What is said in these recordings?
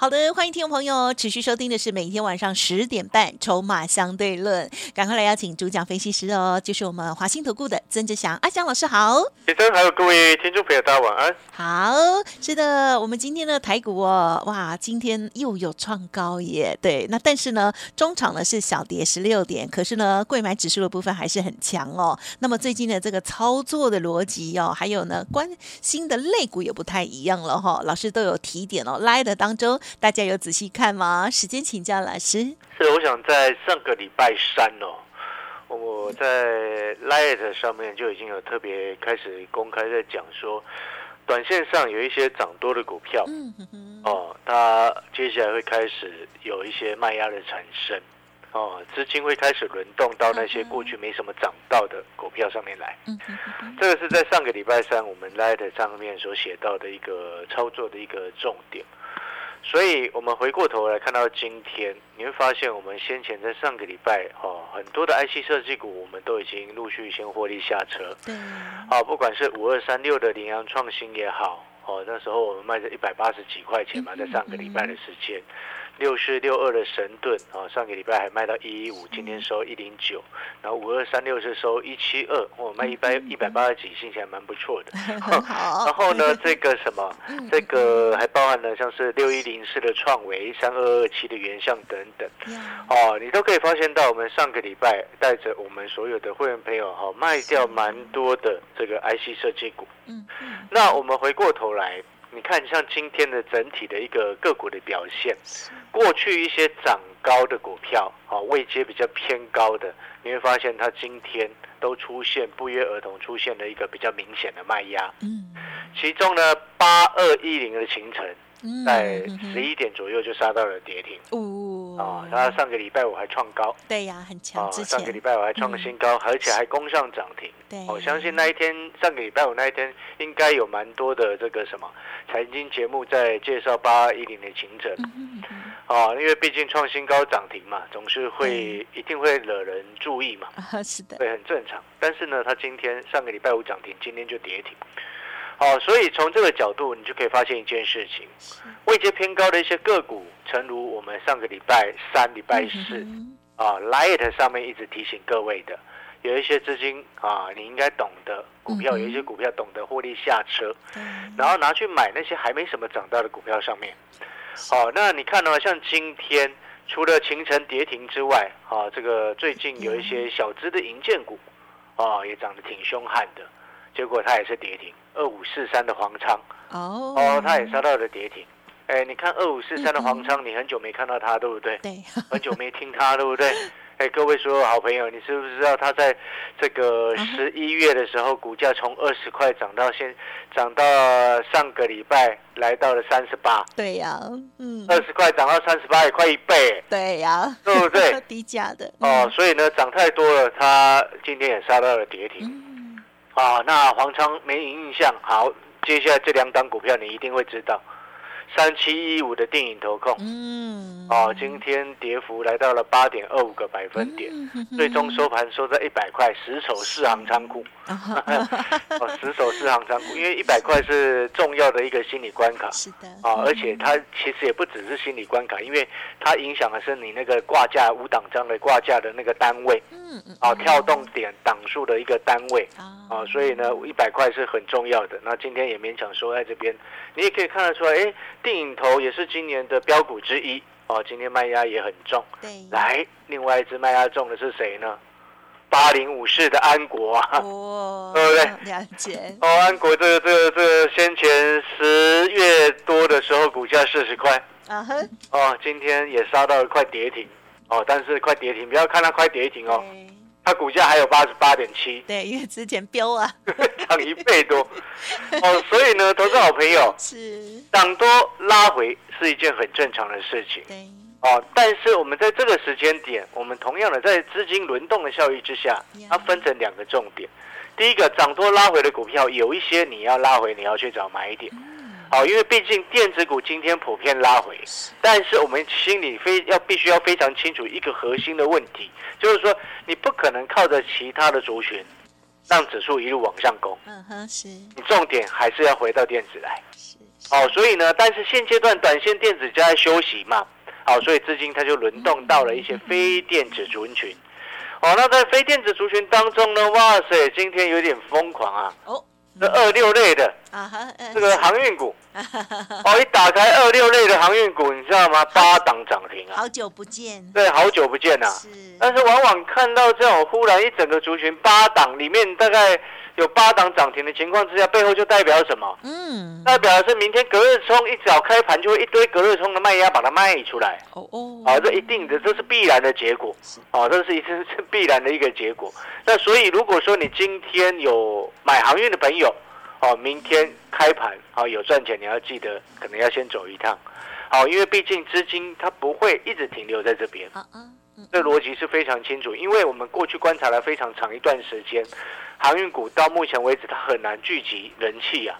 好的，欢迎听众朋友持续收听的是每天晚上十点半《筹码相对论》，赶快来邀请主讲分析师哦，就是我们华兴投顾的曾志祥阿祥老师好。先生还有各位听众朋友，大家晚安。好，是的，我们今天的台股哦，哇，今天又有创高耶。对，那但是呢，中场呢是小跌十六点，可是呢，贵买指数的部分还是很强哦。那么最近的这个操作的逻辑哦，还有呢，关心的类股也不太一样了哈。老师都有提点哦，来的当中。大家有仔细看吗？时间请教老师。是，我想在上个礼拜三哦，我在 Light 上面就已经有特别开始公开在讲说，短线上有一些涨多的股票，嗯哦，它接下来会开始有一些卖压的产生，哦，资金会开始轮动到那些过去没什么涨到的股票上面来。嗯这个是在上个礼拜三我们 Light 上面所写到的一个操作的一个重点。所以，我们回过头来看到今天，你会发现，我们先前在上个礼拜，哦，很多的 IC 设计股，我们都已经陆续先获利下车。对。好，不管是五二三六的羚羊创新也好，哦，那时候我们卖在一百八十几块钱嘛，在上个礼拜的时间。六四六二的神盾啊，上个礼拜还卖到一一五，今天收一零九，然后五二三六是收一七二，我卖一百一百八十几，心情还蛮不错的。然后呢，这个什么，这个还包含了像是六一零四的创维、三二二七的原相等等。哦，你都可以发现到，我们上个礼拜带着我们所有的会员朋友哈，卖掉蛮多的这个 IC 设计股。嗯嗯。那我们回过头来。你看，像今天的整体的一个个股的表现，过去一些涨高的股票，啊，位阶比较偏高的，你会发现它今天都出现不约而同出现了一个比较明显的卖压。嗯，其中呢，八二一零的行程。在十一点左右就杀到了跌停。哦，啊，它上个礼拜五还创高。对呀，很强。上个礼拜五还创新高，而且还攻上涨停。对，我相信那一天，上个礼拜五那一天，应该有蛮多的这个什么财经节目在介绍八一零的行程。啊，因为毕竟创新高涨停嘛，总是会一定会惹人注意嘛。是的，对，很正常。但是呢，它今天上个礼拜五涨停，今天就跌停。好，所以从这个角度，你就可以发现一件事情：位阶偏高的一些个股，诚如我们上个礼拜三、礼拜四啊，Light 上面一直提醒各位的，有一些资金啊，你应该懂得股票，有一些股票懂得获利下车，然后拿去买那些还没什么涨到的股票上面。好，那你看到像今天除了清晨跌停之外，啊，这个最近有一些小资的银建股啊，也涨得挺凶悍的。结果它也是跌停，二五四三的黄仓哦，哦，它也杀到了跌停。哎，你看二五四三的黄仓，你很久没看到它，对不对？对，很久没听它，对不对？哎，各位所有好朋友，你知不知道它在这个十一月的时候，股价从二十块涨到现，涨到上个礼拜来到了三十八。对呀，嗯，二十块涨到三十八，也快一倍。对呀，对不对？低价的哦，所以呢，涨太多了，它今天也杀到了跌停。啊，那黄昌没印象。好，接下来这两档股票你一定会知道。三七一五的电影投控，嗯，哦，今天跌幅来到了八点二五个百分点，最终收盘收在一百块，十手四行仓库，哦，十手四行仓库，因为一百块是重要的一个心理关卡，是的，啊，而且它其实也不只是心理关卡，因为它影响的是你那个挂价五档章的挂价的那个单位，嗯嗯，啊，跳动点档数的一个单位，啊，所以呢，一百块是很重要的。那今天也勉强收在这边，你也可以看得出来，哎。电影头也是今年的标股之一哦，今天卖压也很重。对，来，另外一只卖压重的是谁呢？八零五四的安国啊，哦，对不对？了解。哦，安国这个、这个、这个，先前十月多的时候股价四十块，啊哼，哦，今天也杀到了快跌停，哦，但是快跌停，不要看它快跌停哦。它股价还有八十八点七，对，因为之前飙啊，涨一倍多。哦，所以呢，投资好朋友 是。涨多拉回是一件很正常的事情，对。哦，但是我们在这个时间点，我们同样的在资金轮动的效益之下，它分成两个重点，第一个涨多拉回的股票，有一些你要拉回，你要去找买点。好，因为毕竟电子股今天普遍拉回，但是我们心里非要必须要非常清楚一个核心的问题，就是说你不可能靠着其他的族群让指数一路往上攻。嗯哼，是。你重点还是要回到电子来。是。哦，所以呢，但是现阶段短线电子就在休息嘛。好，所以资金它就轮动到了一些非电子族群。哦，那在非电子族群当中呢，哇塞，今天有点疯狂啊！哦。这二六类的啊哈，这个航运股哦，一打开二六类的航运股，你知道吗？八档涨停啊！好久不见，对，好久不见呐。是，但是往往看到这种忽然一整个族群八档里面大概。有八档涨停的情况之下，背后就代表什么？嗯，代表的是明天隔日冲一早开盘就会一堆隔日冲的卖压把它卖出来。哦哦，啊，这一定的，这是必然的结果。啊，这是一是必然的一个结果。那所以如果说你今天有买航运的朋友，哦，明天开盘啊有赚钱，你要记得可能要先走一趟。好，因为毕竟资金它不会一直停留在这边。这逻辑是非常清楚，因为我们过去观察了非常长一段时间。航运股到目前为止，它很难聚集人气呀，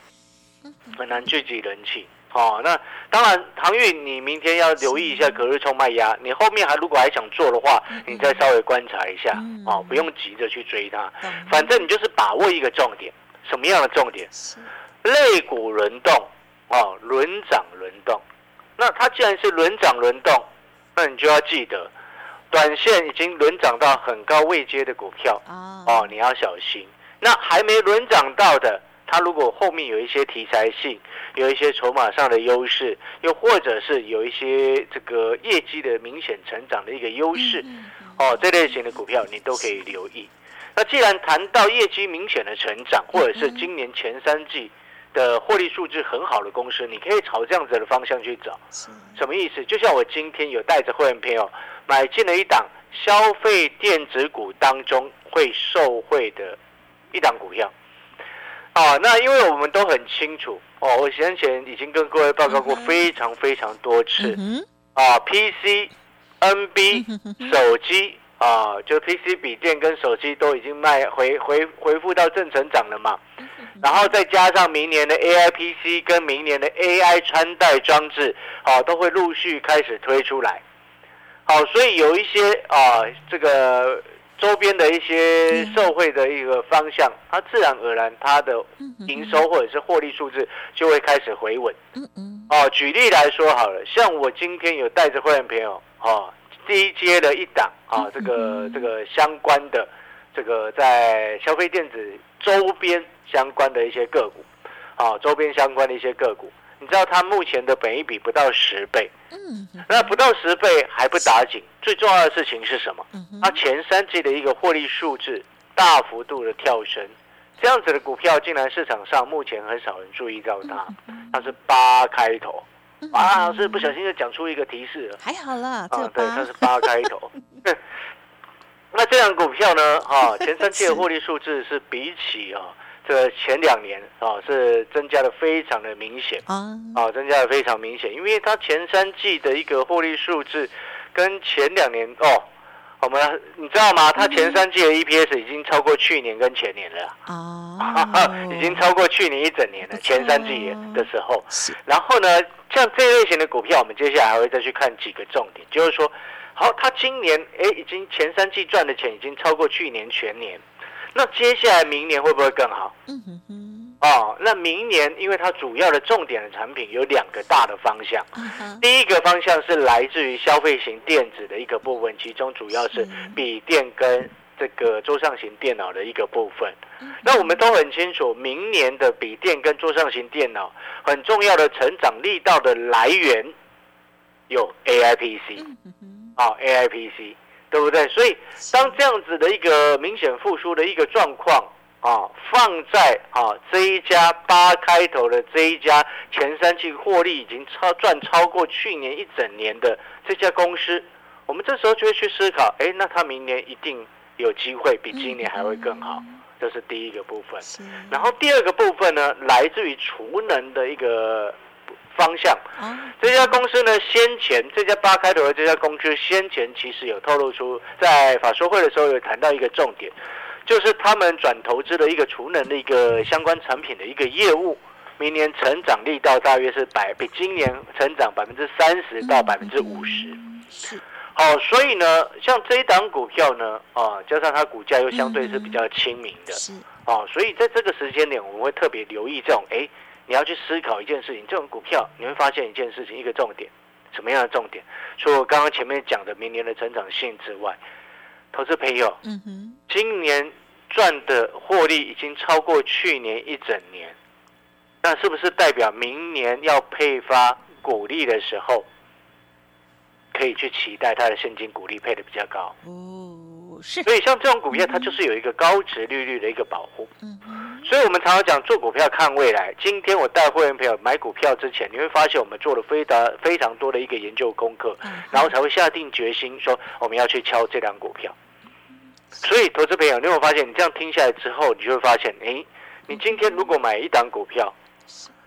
很难聚集人气。哦，那当然，航运你明天要留意一下隔日冲卖压。你后面还如果还想做的话，你再稍微观察一下，哦，不用急着去追它。反正你就是把握一个重点，什么样的重点？肋股轮动，哦，轮涨轮动。那它既然是轮涨轮动，那你就要记得。短线已经轮涨到很高位阶的股票哦，你要小心。那还没轮涨到的，它如果后面有一些题材性，有一些筹码上的优势，又或者是有一些这个业绩的明显成长的一个优势，哦，这类型的股票你都可以留意。那既然谈到业绩明显的成长，或者是今年前三季的获利数字很好的公司，你可以朝这样子的方向去找。什么意思？就像我今天有带着会员朋友。买进了一档消费电子股当中会受惠的一档股票，啊，那因为我们都很清楚哦，我先前已经跟各位报告过非常非常多次，啊，PC、NB、手机啊，就 PC 笔电跟手机都已经卖回回回复到正成长了嘛，然后再加上明年的 AI PC 跟明年的 AI 穿戴装置，啊，都会陆续开始推出来。好，所以有一些啊，这个周边的一些社会的一个方向，它自然而然它的营收或者是获利数字就会开始回稳。哦，举例来说好了，像我今天有带着会员朋友啊，第一阶的一档啊，这个这个相关的这个在消费电子周边相关的一些个股，啊，周边相关的一些个股。你知道它目前的本益比不到十倍，嗯，那不到十倍还不打紧，最重要的事情是什么？它前三季的一个获利数字大幅度的跳升，这样子的股票竟然市场上目前很少人注意到它，它是八开头，啊，是不小心就讲出一个提示了，还好啦，啊，对，它是八开头，那这样股票呢？哈，前三季的获利数字是比起啊。这前两年啊，是增加的非常的明显啊，啊，增加的非常明显，因为它前三季的一个获利数字跟前两年哦，我们你知道吗？它前三季的 EPS 已经超过去年跟前年了哦，已经超过去年一整年了。前三季的时候，然后呢，像这类型的股票，我们接下来还会再去看几个重点，就是说，好，它今年哎，已经前三季赚的钱已经超过去年全年。那接下来明年会不会更好？嗯哼哼。哦，那明年因为它主要的重点的产品有两个大的方向。第一个方向是来自于消费型电子的一个部分，其中主要是笔电跟这个桌上型电脑的一个部分。那我们都很清楚，明年的笔电跟桌上型电脑很重要的成长力道的来源有 AI PC。啊，AI PC。对不对？所以当这样子的一个明显复苏的一个状况啊，放在啊这一家八开头的这一家前三季获利已经超赚超过去年一整年的这家公司，我们这时候就会去思考，哎，那它明年一定有机会比今年还会更好，这是第一个部分。然后第二个部分呢，来自于储能的一个。方向，这家公司呢，先前这家八开头的这家公司先前其实有透露出，在法说会的时候有谈到一个重点，就是他们转投资的一个储能的一个相关产品的一个业务，明年成长力道大约是百比今年成长百分之三十到百分之五十。是，好，所以呢，像这一档股票呢，啊，加上它股价又相对是比较亲民的，是，哦，所以在这个时间点，我们会特别留意这种，哎，你要去思考一件事情，这种股票你会发现一件事情，一个重点，什么样的重点？除了我刚刚前面讲的明年的成长性之外，投资朋友，嗯哼，今年赚的获利已经超过去年一整年，那是不是代表明年要配发股利的时候，可以去期待它的现金股利配的比较高？哦，是，所以像这种股票，它就是有一个高值利率的一个保护。嗯，所以我们常常讲做股票看未来。今天我带会员朋友买股票之前，你会发现我们做了非常非常多的一个研究功课，嗯然后才会下定决心说我们要去敲这档股票。所以，投资朋友，你有没有发现，你这样听下来之后，你就会发现，诶，你今天如果买一档股票，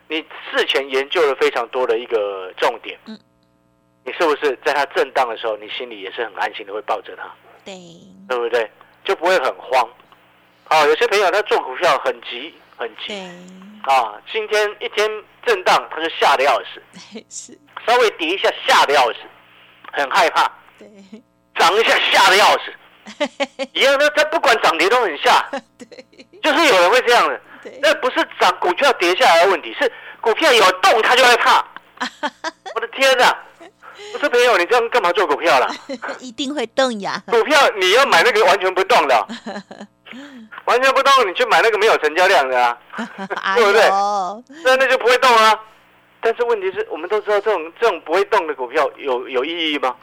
你事前研究了非常多的一个重点，嗯。你是不是在它震荡的时候，你心里也是很安心的会抱着它？对，对不对？就不会很慌。啊，有些朋友他做股票很急很急，啊，今天一天震荡他就吓得要死，是，稍微跌一下吓得要死，很害怕，对，涨一下吓得要死，一样的，它不管涨跌都很吓，对，就是有人会这样的。对，那不是涨股票跌下来的问题，是股票有动它就会怕。我的天哪！不是朋友，你这样干嘛做股票啦？一定会动呀，股票你要买那个完全不动的，完全不动，你去买那个没有成交量的啊，哎对不对呦，那那就不会动啊。但是问题是我们都知道这种这种不会动的股票有有意义吗？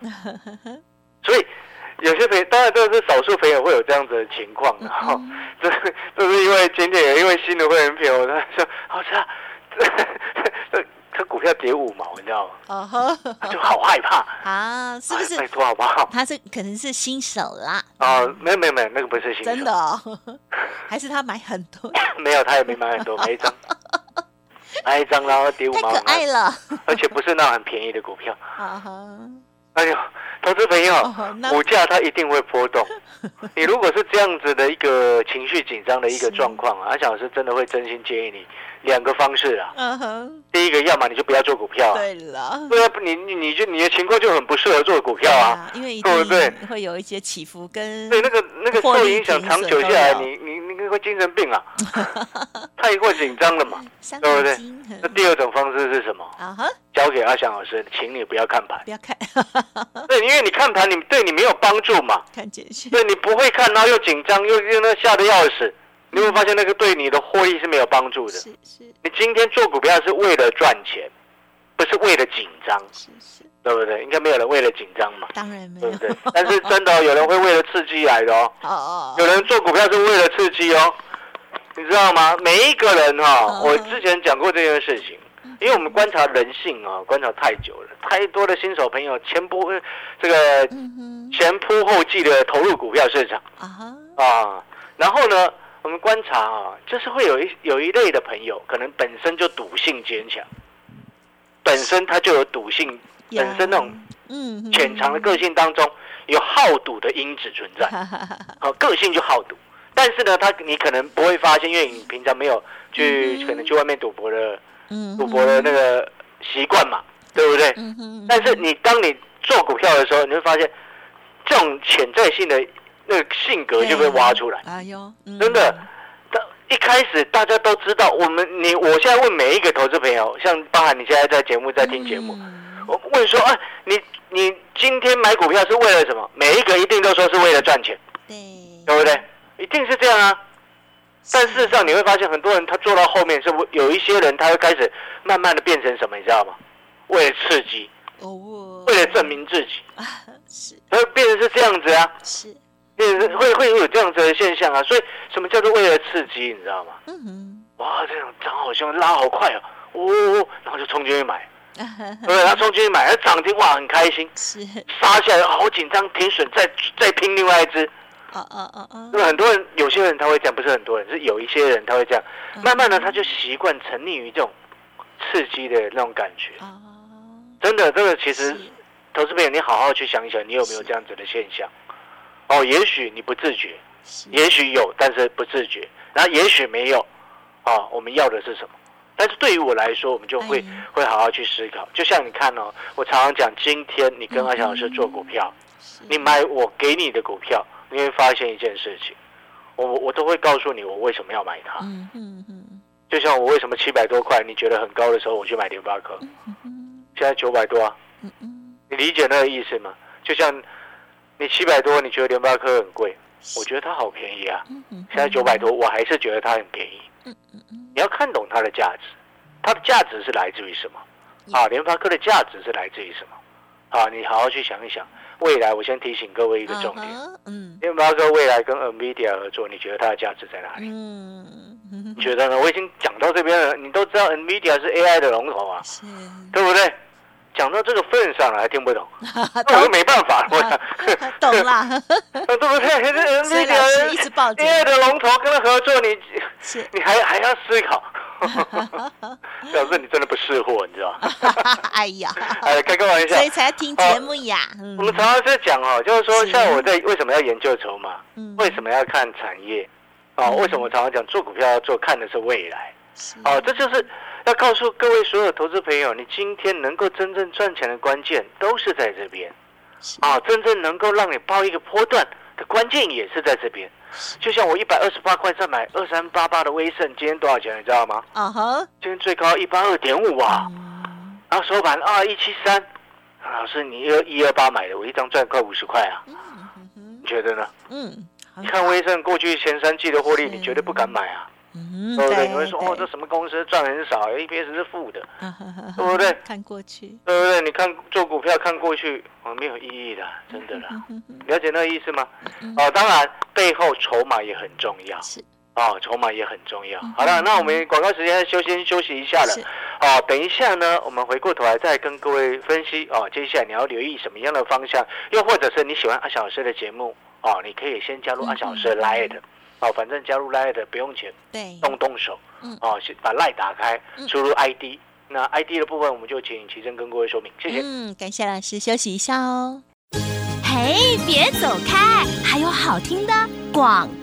所以有些朋友当然都是少数朋友会有这样子的情况的哈。嗯这这是因为今天有一位新的会员朋友他说，好是啊，这这股票跌五毛，你知道吗？哦就好害怕，啊，是不是哎拜？托好不好？他是可能是新手啦，啊，没有没有没有，那个不是新手真的哦，还是他买很多，没有，他也没买很多，买一张，买一张，然后跌五毛太可，爱了，而且不是那种很便宜的股票。啊哈，哎呦，投资朋友哦，股价它一定会波动。你如果是这样子的一个情绪紧张的一个状况啊，阿翔老师真的会真心建议你两个方式啊。嗯哼，第一个，要么你就不要做股票啊，对了，对啊，你你你就你的情况就很不适合做股票啊。因为一对不对定会有一些起伏跟对，那个那个受影响长久下来，你你你会精神病啊，太过紧张了嘛。对不对那第二种方式是什么？啊哈，交给阿翔老师，请你不要看盘。不要看 对，因为你看盘，你对你没有帮助嘛。看简讯，对你不会看，然后又紧张，又又那吓得要死，你会发现那个对你的获利是没有帮助的。是是你今天做股票是为了赚钱，不是为了紧张，是是，对不对？应该没有人为了紧张嘛，当然没有对不，对？但是真的哦、有人会为了刺激来的哦，哦哦，有人做股票是为了刺激哦，你知道吗？每一个人哈、嗯我之前讲过这件事情。因为我们观察人性啊，观察太久了，太多的新手朋友前仆这个前仆后继的投入股票市场。啊哈，啊，然后呢，我们观察啊，就是会有一有一类的朋友，可能本身就赌性坚强，本身他就有赌性，本身那种嗯潜藏的个性当中有好赌的因子存在，好、个性就好赌，但是呢，他你可能不会发现，因为你平常没有去、嗯可能去外面赌博的嗯赌博的那个习惯嘛，对不对？但是你当你做股票的时候，你会发现这种潜在性的那个性格就被挖出来。哎呦，嗯。真的，他一开始大家都知道，我们你我现在问每一个投资朋友，像包含你现在在节目在听节目，嗯我问说，啊，你你今天买股票是为了什么？每一个一定都说是为了赚钱，对，对不对？一定是这样啊。但事实上你会发现，很多人他做到后面是不有一些人他会开始慢慢的变成什么，你知道吗？为了刺激，哦，为了证明自己，啊，是会变成是这样子啊，是，变成会会有这样子的现象啊。所以什么叫做为了刺激，你知道吗？嗯哼，哇，这种涨好凶，拉好快哦，哦，然后就冲进去买，对？他冲进去买，他涨停哇，很开心，是，杀下来好紧张，停损，再再拼另外一只。哦哦哦哦，那么很多人，有些人他会这样，不是很多人，是有一些人他会这样，嗯慢慢的他就习惯沉溺于这种刺激的那种感觉。啊，真的，这个其实投资朋友，你好好去想一想，你有没有这样子的现象？哦，也许你不自觉，也许有，但是不自觉，然后也许没有，啊，我们要的是什么？但是对于我来说，我们就会会好好去思考。就像你看哦，我常常讲，今天你跟阿强老师做股票，你买我给你的股票，你会发现一件事情，我我都会告诉你我为什么要买它。嗯嗯嗯。就像我为什么七百多块你觉得很高的时候，我去买联发科，现在九百多啊。嗯嗯。你理解那个意思吗？就像你七百多，你觉得联发科很贵，我觉得它好便宜啊。现在九百多，我还是觉得它很便宜。你要看懂它的价值，它的价值是来自于什么？啊，联发科的价值是来自于什么？啊，你好好去想一想。未来，我先提醒各位一个重点：，嗯，联发科未来跟 NVIDIA 合作，你觉得它的价值在哪里？嗯，你觉得呢？我已经讲到这边了，你都知道 NVIDIA 是 AI 的龙头啊，是，对不对？讲到这个份上了，还听不懂，那我没办法，我 懂啦，对不对？那个 AI 的龙头跟他合作，你你还还要思考，表示你真的不识货，你知道吗？哎呀，哎，开个玩笑，所以才听节目呀。我们常常在讲哦，就是说，像我在为什么要研究筹码，为什么要看产业啊？为什么我常常讲做股票要做看的是未来？哦，这就是。要告诉各位所有投资朋友，你今天能够真正赚钱的关键都是在这边，啊，真正能够让你报一个波段的关键也是在这边。就像我一百二十八块再买二三八八的威盛，今天多少钱你知道吗？啊哈，今天最高一八二点五啊，然后收盘二一七三，老师你二一二八买的，我一张赚快五十块啊，你觉得呢？嗯，你看威盛过去前三季的获利，你绝对不敢买啊。对不对？你会说哦，这什么公司赚很少，EPS 是负的，对不对？看过去，对不对？你看做股票看过去，哦，没有意义的，真的啦。了解那个意思吗？哦，当然背后筹码也很重要，是哦，筹码也很重要。好了，那我们广告时间休先休息一下了。哦，等一下呢，我们回过头来再跟各位分析哦，接下来你要留意什么样的方向？又或者是你喜欢阿小老师的节目哦，你可以先加入阿小老师的 Light。哦，反正加入 Line 的不用钱，对，动动手，嗯，哦，先把 Line 打开，输入 ID，那 ID 的部分我们就请齐正跟各位说明，谢谢。嗯，感谢老师，休息一下哦。嘿，别走开，还有好听的广告。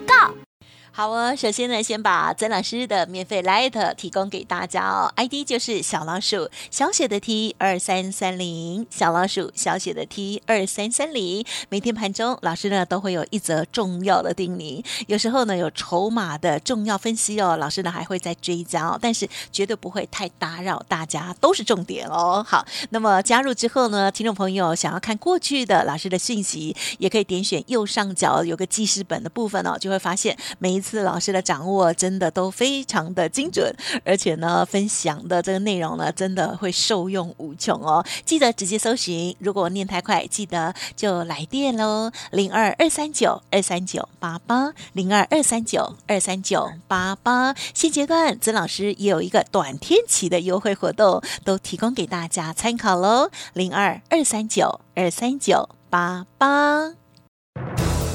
好哦，首先呢，先把曾老师的免费 Light 提供给大家哦，ID 就是小老鼠小写的 T 二三三零，小老鼠小写的 T 二三三零。每天盘中，老师呢都会有一则重要的叮咛，有时候呢有筹码的重要分析哦，老师呢还会再追加哦，但是绝对不会太打扰大家，都是重点哦。好，那么加入之后呢，听众朋友想要看过去的老师的讯息，也可以点选右上角有个记事本的部分哦，就会发现每一。次老师的掌握真的都非常的精准，而且呢，分享的这个内容呢，真的会受用无穷哦。记得直接搜寻，如果念太快，记得就来电喽，零二二三九二三九八八，零二二三九二三九八八。现阶段曾老师也有一个短天期的优惠活动，都提供给大家参考喽，零二二三九二三九八八。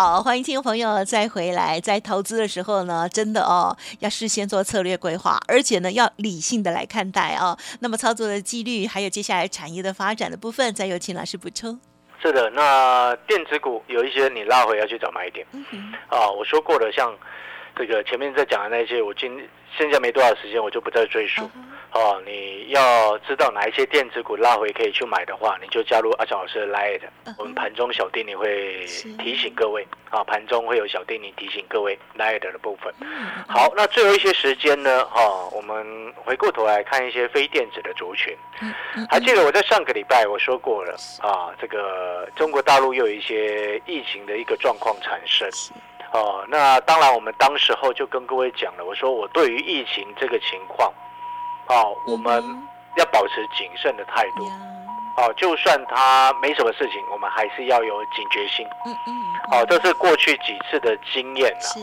好，欢迎听众朋友再回来。在投资的时候呢，真的哦，要事先做策略规划，而且呢，要理性的来看待哦。那么操作的纪律，还有接下来产业的发展的部分，再有请老师补充。是的，那电子股有一些你拉回要去找买点。嗯啊，我说过了，像这个前面在讲的那些，我今剩下没多少时间，我就不再赘述。哦，你要知道哪一些电子股拉回可以去买的话，你就加入阿强老师的 Light。我们盘中小丁你会提醒各位，啊，盘中会有小丁你提醒各位 Light 的部分。好，那最后一些时间呢，哈，我们回过头来看一些非电子的族群。还记得我在上个礼拜我说过了，啊，这个中国大陆又有一些疫情的一个状况产生。哦，那当然我们当时候就跟各位讲了，我说我对于疫情这个情况。哦，我们要保持谨慎的态度。好，就算它没什么事情，我们还是要有警觉性。嗯嗯，好，这是过去几次的经验了。是，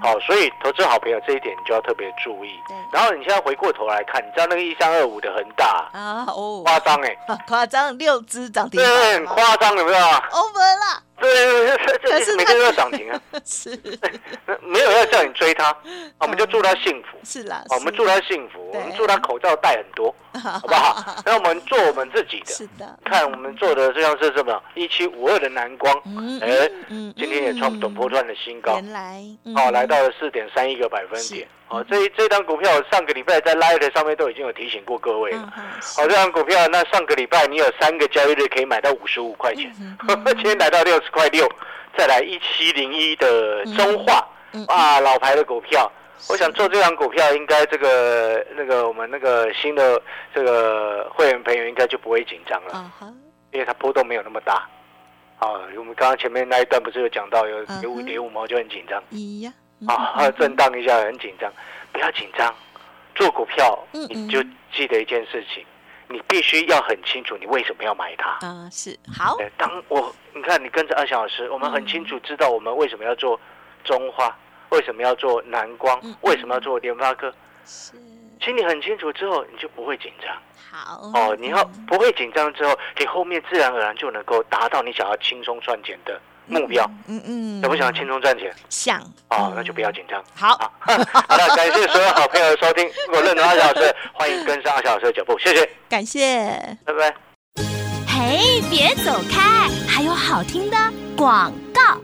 好，所以投资好朋友这一点你就要特别注意。对然后你现在回过头来看，你知道那个一三二五的恒大啊哦，夸张哎，夸张，六只涨停对，板，很夸张，有没有？over 了，对对对，这是每天都要涨停啊，是没有要叫你追他，我们就祝他幸福。是啦，我们祝他幸福，我们祝他口罩戴很多，好不好？那我们做我们自己的，是的，看我们做的就像是什么一七五二的蓝光，哎今天也创短波段的新高，原来哦，来到了四点三一个百分点。哦，这这张股票上个礼拜在 Light 上面都已经有提醒过各位了。好，这张股票那上个礼拜你有三个交易日可以买到五十五块钱，今天来到六十块六，再来一七零一的中化，啊，老牌的股票。我想做这张股票，应该这个那个我们那个新的这个会员朋友应该就不会紧张了，因为它波动没有那么大。啊，我们刚刚前面那一段不是有讲到有有五跌五毛就很紧张啊，震荡一下很紧张，不要紧张。做股票你就记得一件事情，你必须要很清楚你为什么要买它。啊是好，对，当我你看你跟着阿翔老师，我们很清楚知道我们为什么要做中化，为什么要做南光为什么要做联发科。是其实你很清楚之后，你就不会紧张好哦。你要不会紧张之后，你后面自然而然就能够达到你想要轻松赚钱的目标。嗯嗯，想不想轻松赚钱？想哦，那就不要紧张。好，好，好了，感谢所有好朋友的收听。如果认同阿小老师，欢迎跟上阿小老师的脚步，谢谢，感谢。拜拜。嘿，别走开，还有好听的广告。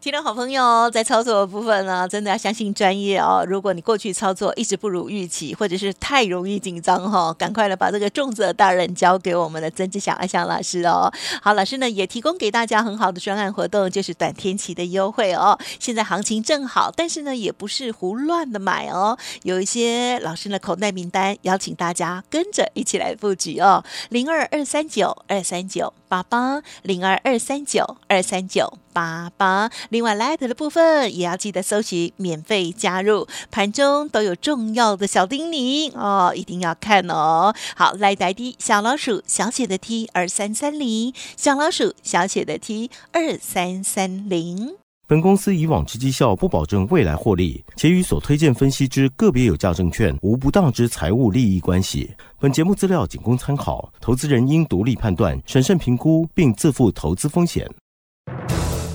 听众好朋友，在操作的部分呢，真的要相信专业哦。如果你过去操作一直不如预期，或者是太容易紧张哈、赶快的把这个重责大任交给我们的曾志祥阿祥老师哦。好，老师呢也提供给大家很好的专案活动，就是短天期的优惠哦。现在行情正好，但是呢也不是胡乱的买哦，有一些老师的口袋名单，邀请大家跟着一起来布局哦。零二二三九二三九八八零二二三九二三九八八。另外，Light 的部分也要记得搜寻免费加入，盘中都有重要的小叮咛哦，一定要看哦。好，Light ID 小老鼠小写的 T 二三三零，小老鼠小写的 T 二三三零。本公司以往之绩效不保证未来获利，且与所推荐分析之个别有价证券无不当之财务利益关系。本节目资料仅供参考，投资人应独立判断、审慎评估，并自负投资风险。